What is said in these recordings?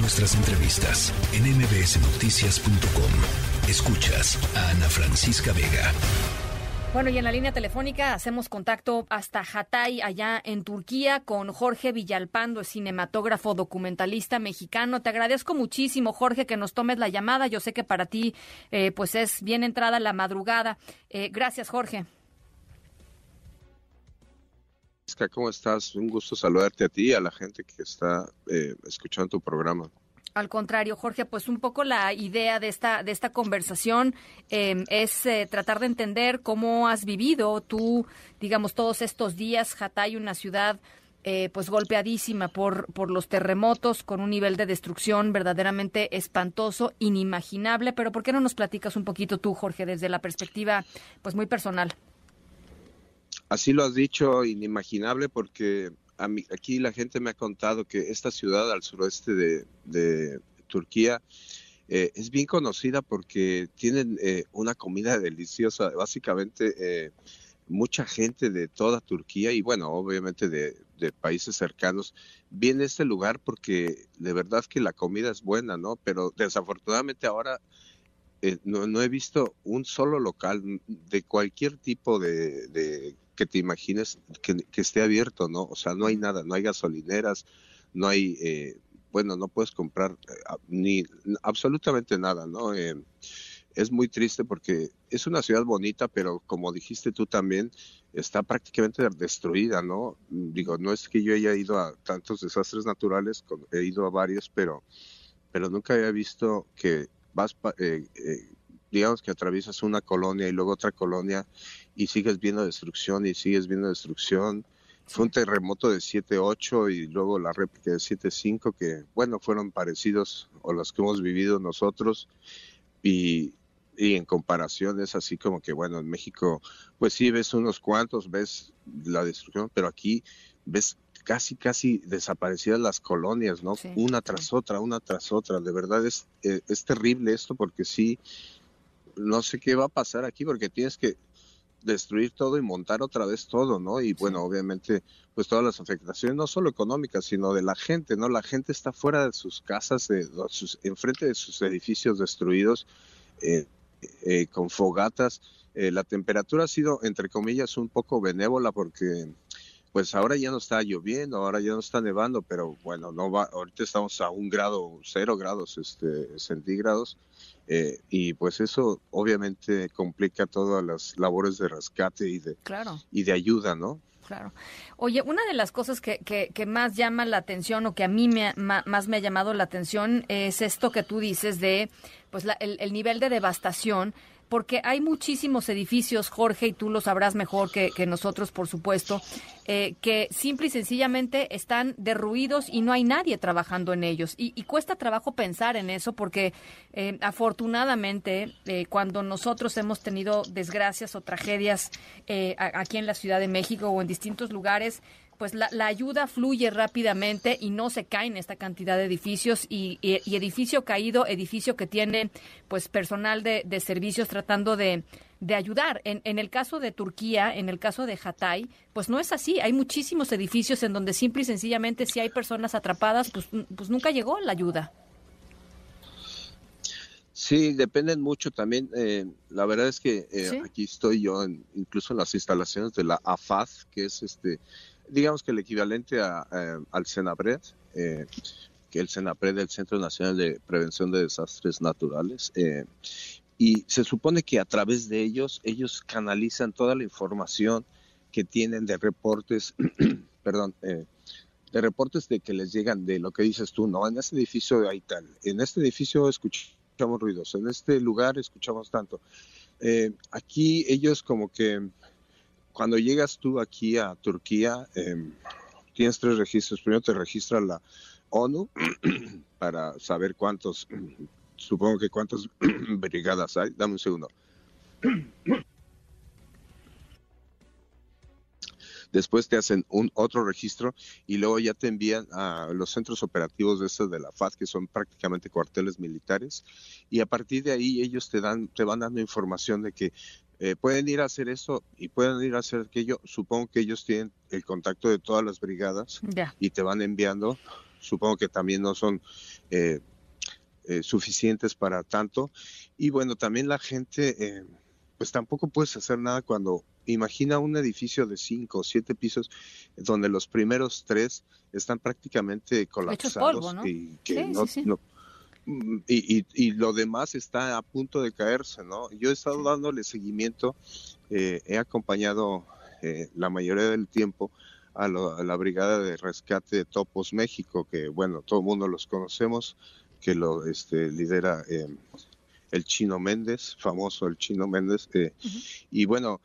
Nuestras entrevistas en mbsnoticias.com. Escuchas a Ana Francisca Vega. Bueno, y en la línea telefónica hacemos contacto hasta Hatay, allá en Turquía, con Jorge Villalpando, cinematógrafo documentalista mexicano. Te agradezco muchísimo, Jorge, que nos tomes la llamada. Yo sé que para ti, eh, pues es bien entrada la madrugada. Eh, gracias, Jorge. ¿Cómo estás? Un gusto saludarte a ti y a la gente que está eh, escuchando tu programa. Al contrario, Jorge, pues un poco la idea de esta, de esta conversación em, es eh, tratar de entender cómo has vivido tú, digamos, todos estos días. Hatay, una ciudad eh, pues golpeadísima por, por los terremotos, con un nivel de destrucción verdaderamente espantoso, inimaginable. Pero ¿por qué no nos platicas un poquito tú, Jorge, desde la perspectiva pues muy personal? Así lo has dicho, inimaginable, porque aquí la gente me ha contado que esta ciudad al suroeste de, Turquía eh, es bien conocida porque tienen eh, una comida deliciosa. Básicamente, eh, mucha gente de toda Turquía y, bueno, obviamente de, países cercanos viene a este lugar porque de verdad que la comida es buena, ¿no? Pero desafortunadamente ahora no, he visto un solo local de cualquier tipo de que te imagines que, esté abierto, ¿no? O sea, no hay nada, no hay gasolineras, no hay, eh, bueno, no puedes comprar eh, ni absolutamente nada, ¿no? Eh, es muy triste porque es una ciudad bonita, pero como dijiste tú también, está prácticamente destruida, ¿no? Digo, no es que yo haya ido a tantos desastres naturales, he ido a varios, pero, pero nunca había visto que vas, digamos que atraviesas una colonia y luego otra colonia y sigues viendo destrucción y sigues viendo destrucción. Fue un terremoto de 7.8 y luego la réplica de 7.5 que, bueno, fueron parecidos a los que hemos vivido nosotros y, y en comparación es así como que, bueno, en México, pues sí ves unos cuantos, ves la destrucción, pero aquí ves casi, casi desaparecidas las colonias, ¿no? una tras otra, una tras otra. De verdad es, eh, es terrible esto porque sí, no sé qué va a pasar aquí porque tienes que destruir todo y montar otra vez todo, ¿no? Y bueno, obviamente, pues todas las afectaciones, no solo económicas, sino de la gente, ¿no? La gente está fuera de sus casas, de sus, enfrente de sus edificios destruidos, eh, eh, con fogatas. Eh, la temperatura ha sido, entre comillas, un poco benévola porque pues ahora ya no está lloviendo, ahora ya no está nevando, pero bueno, no va, ahorita estamos a un grado, cero grados este, centígrados, eh, y pues eso obviamente complica todas las labores de rescate y de, y de ayuda, ¿no? Claro. Oye, una de las cosas que, que, más llama la atención o que a mí me, más me ha llamado la atención es esto que tú dices de pues el, el nivel de devastación porque hay muchísimos edificios, Jorge, y tú lo sabrás mejor que, nosotros, por supuesto, eh, que simple y sencillamente están derruidos y no hay nadie trabajando en ellos. Y, cuesta trabajo pensar en eso porque eh, afortunadamente eh, cuando nosotros hemos tenido desgracias o tragedias aquí en la Ciudad de México o en distintos lugares, pues la, ayuda fluye rápidamente y no se caen esta cantidad de edificios y, edificio caído, edificio que tiene pues personal de, servicios tratando de, ayudar. En, en, el caso de Turquía, en el caso de Hatay, pues no es así. Hay muchísimos edificios en donde simple y sencillamente si hay personas atrapadas, pues, pues nunca llegó la ayuda. Sí, dependen mucho también. Eh, la verdad es que eh, aquí estoy yo, incluso en las instalaciones de la AFAD, que es este digamos que el equivalente a, eh, al CENAPRED, eh, que el CENAPRED es el Centro Nacional de Prevención de Desastres Naturales. Eh, y se supone que a través de ellos, ellos canalizan toda la información que tienen de reportes, perdón, de reportes de que les llegan de lo que dices tú, no, en este edificio hay tal, en este edificio escuchamos ruidos, en este lugar escuchamos tanto. aquí ellos como que cuando llegas tú aquí a Turquía, em, tienes tres registros. Primero te registra la ONU para saber cuántos, supongo que cuántas brigadas hay. Dame un segundo. Después te hacen un otro registro y luego ya te envían a los centros operativos de estos de la FAD, que son prácticamente cuarteles militares, y a partir de ahí ellos te dan, te van dando información de que eh, pueden ir a hacer eso y pueden ir a hacer aquello. Supongo que ellos tienen el contacto de todas las brigadas y te van enviando supongo que también no son eh, eh, suficientes para tanto. Y bueno, también la gente, pues tampoco puedes hacer nada cuando imagina un edificio de cinco o siete pisos donde los primeros tres están prácticamente colapsados y que no, mm, y, y, lo demás está a punto de caerse, ¿no? Yo he estado dándole seguimiento, eh, he acompañado eh, la mayoría del tiempo a, la Brigada de Rescate de Topos México, que bueno, todo el mundo los conocemos, que lo este, lidera eh, el Chino Méndez, famoso el Chino Méndez, y bueno,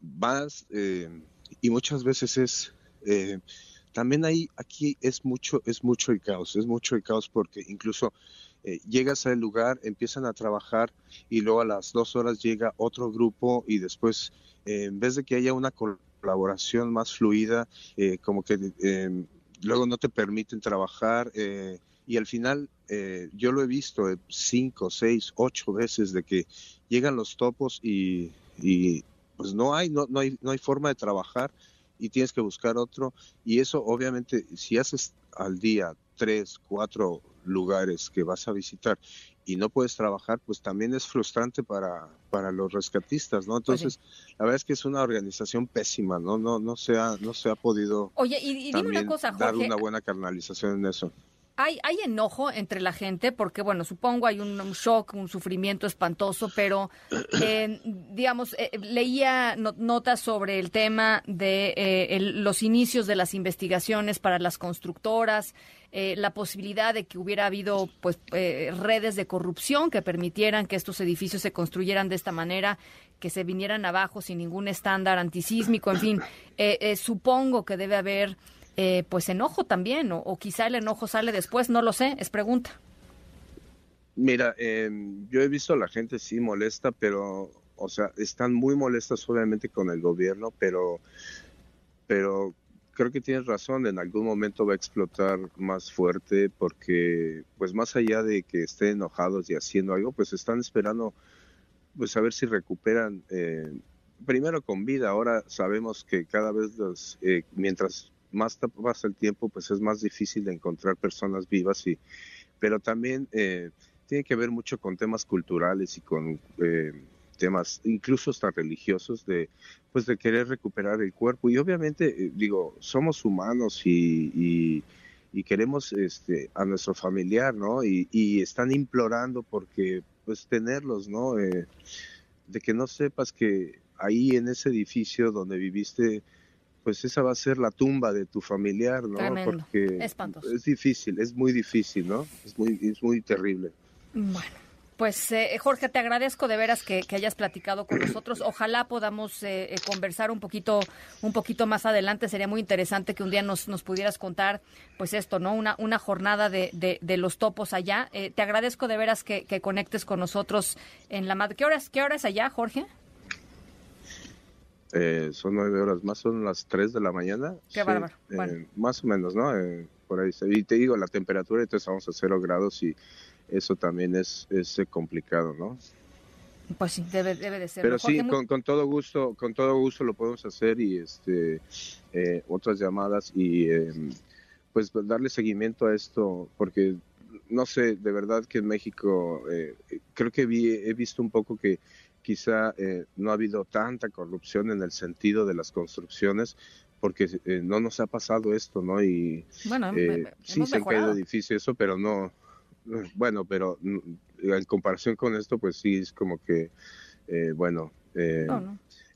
vas y muchas veces es también ahí aquí es mucho es mucho el caos es mucho el caos porque incluso eh, llegas al lugar empiezan a trabajar y luego a las dos horas llega otro grupo y después eh, en vez de que haya una colaboración más fluida eh, como que em, luego no te permiten trabajar y al final yo lo he visto cinco seis ocho veces de que llegan los topos y, y pues no hay no, no hay no hay forma de trabajar y tienes que buscar otro. Y eso obviamente, si haces al día tres, cuatro lugares que vas a visitar y no puedes trabajar, pues también es frustrante para, para los rescatistas, ¿no? Pues Entonces, la verdad es que es una organización pésima, ¿no? No, no se ha, no se ha podido Oye, y, dime una cosa, dar una buena canalización en eso hay, hay enojo entre la gente porque, bueno, supongo hay un, shock, un sufrimiento espantoso, pero, eh, digamos, eh, leía notas sobre el tema de eh, los inicios de las investigaciones para las constructoras, la posibilidad de que hubiera habido pues redes de corrupción que permitieran que estos edificios se construyeran de esta manera, que se vinieran abajo sin ningún estándar antisísmico, en fin, supongo que debe haber eh, pues enojo también, o, quizá el enojo sale después, no lo sé, es pregunta. Mira, em, yo he visto a la gente sí molesta, pero, o sea, están muy molestas obviamente con el gobierno, pero, pero creo que tienes razón, en algún momento va a explotar más fuerte porque, pues más allá de que estén enojados y haciendo algo, pues están esperando, pues a ver si recuperan, eh, primero con vida, ahora sabemos que cada vez los, eh, mientras más pasa el tiempo, pues es más difícil de encontrar personas vivas, y, pero también eh, tiene que ver mucho con temas culturales y con eh, temas incluso hasta religiosos de pues de querer recuperar el cuerpo. Y obviamente eh, digo somos humanos y, y, queremos este a nuestro familiar no y, y están implorando porque pues tenerlos no de que no sepas que ahí en ese edificio donde viviste pues esa va a ser la tumba de tu familiar, ¿no? Porque es difícil, es muy difícil, ¿no? Es muy, es muy terrible. Bueno. Pues eh, Jorge, te agradezco de veras que, hayas platicado con nosotros. Ojalá podamos eh, eh, conversar un poquito, un poquito más adelante. Sería muy interesante que un día nos, nos pudieras contar, pues esto, ¿no? Una, una jornada de, de, los topos allá. te agradezco de veras que, que, conectes con nosotros en la madre. ¿Qué horas, qué hora es allá, Jorge? Eh, son nueve horas más, son las tres de la mañana. Qué bárbaro. Eh, más o menos, ¿no? Eh, por ahí. Y te digo, la temperatura, entonces vamos a cero grados y eso también es, es complicado, ¿no? Pues sí, debe, debe de ser. Pero sí, con, con, todo gusto, con todo gusto lo podemos hacer y este otras llamadas y pues darle seguimiento a esto porque no sé, de verdad que en México creo que vi, he visto un poco que quizá eh, no ha habido tanta corrupción en el sentido de las construcciones porque eh, no nos ha pasado esto, ¿no? Y bueno, eh, sí se han caído edificios, eso, pero no, bueno, pero mm, en comparación con esto, pues sí es como que, bueno,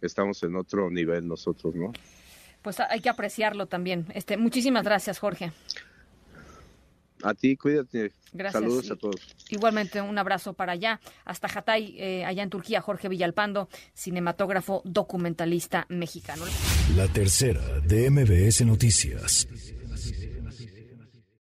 estamos en otro nivel nosotros, ¿no? Pues hay que apreciarlo también. Este, muchísimas gracias, Jorge. A ti, cuídate. Gracias. Saludos a todos. Igualmente, un abrazo para allá, hasta Hatay, eh, allá en Turquía, Jorge Villalpando, cinematógrafo documentalista mexicano. La tercera de MBS Noticias.